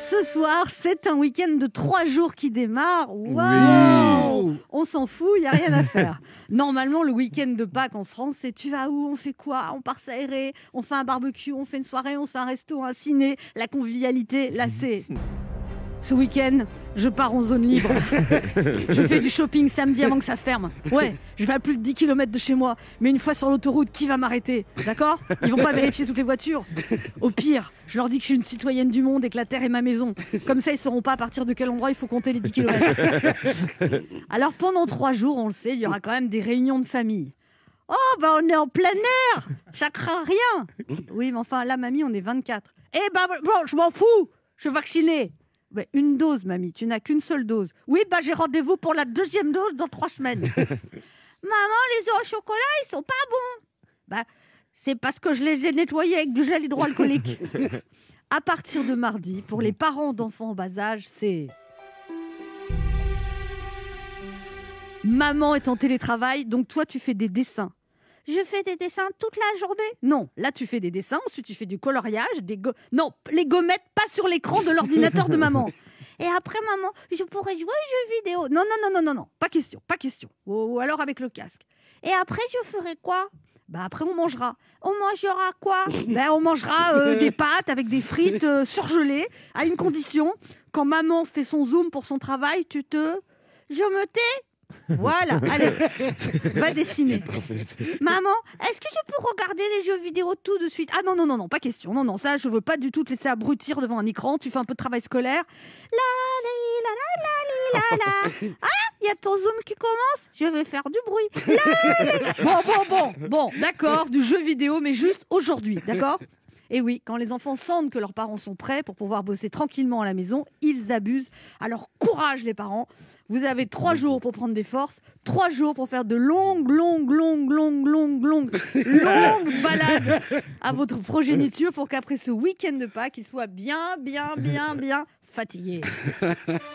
Ce soir, c'est un week-end de trois jours qui démarre. Waouh On s'en fout, il n'y a rien à faire. Normalement, le week-end de Pâques en France, c'est tu vas où On fait quoi On part s'aérer On fait un barbecue On fait une soirée On se fait un resto, un ciné La convivialité, là, c'est... Ce week-end, je pars en zone libre. je fais du shopping samedi avant que ça ferme. Ouais, je vais à plus de 10 km de chez moi. Mais une fois sur l'autoroute, qui va m'arrêter? D'accord? Ils vont pas vérifier toutes les voitures. Au pire, je leur dis que je suis une citoyenne du monde et que la Terre est ma maison. Comme ça, ils sauront pas à partir de quel endroit il faut compter les 10 km. Alors pendant trois jours, on le sait, il y aura quand même des réunions de famille. Oh, bah on est en plein air Ça craint rien Oui, mais enfin, là, mamie, on est 24. Eh ben, bon, je m'en fous Je suis vaccinée une dose, mamie, tu n'as qu'une seule dose. Oui, bah j'ai rendez-vous pour la deuxième dose dans trois semaines. Maman, les œufs au chocolat, ils sont pas bons. Bah, c'est parce que je les ai nettoyés avec du gel hydroalcoolique. à partir de mardi, pour les parents d'enfants en bas âge, c'est. Maman est en télétravail, donc toi tu fais des dessins je fais des dessins toute la journée. Non, là tu fais des dessins, ensuite tu fais du coloriage, des go... non, les gommettes pas sur l'écran de l'ordinateur de maman. Et après maman, je pourrais jouer aux jeux vidéo. Non, non, non, non, non, non, pas question, pas question. Ou, alors avec le casque. Et après je ferai quoi? Bah après on mangera. On mangera quoi? Ben on mangera euh, des pâtes avec des frites euh, surgelées à une condition. Quand maman fait son zoom pour son travail, tu te je me tais voilà, allez, va dessiner. Maman, est-ce que je peux regarder les jeux vidéo tout de suite? Ah non, non, non, non, pas question. Non, non, ça, je veux pas du tout te laisser abrutir devant un écran. Tu fais un peu de travail scolaire. La, la, la, la, la, la. Ah, il y a ton zoom qui commence. Je vais faire du bruit. bon, bon, bon, bon, d'accord, du jeu vidéo, mais juste aujourd'hui, d'accord? Et oui, quand les enfants sentent que leurs parents sont prêts pour pouvoir bosser tranquillement à la maison, ils abusent. Alors courage les parents, vous avez trois jours pour prendre des forces, trois jours pour faire de longues, longues, longues, longues, longues, longues, longues balades à votre progéniture pour qu'après ce week-end de Pâques, il soit bien, bien, bien, bien fatigué.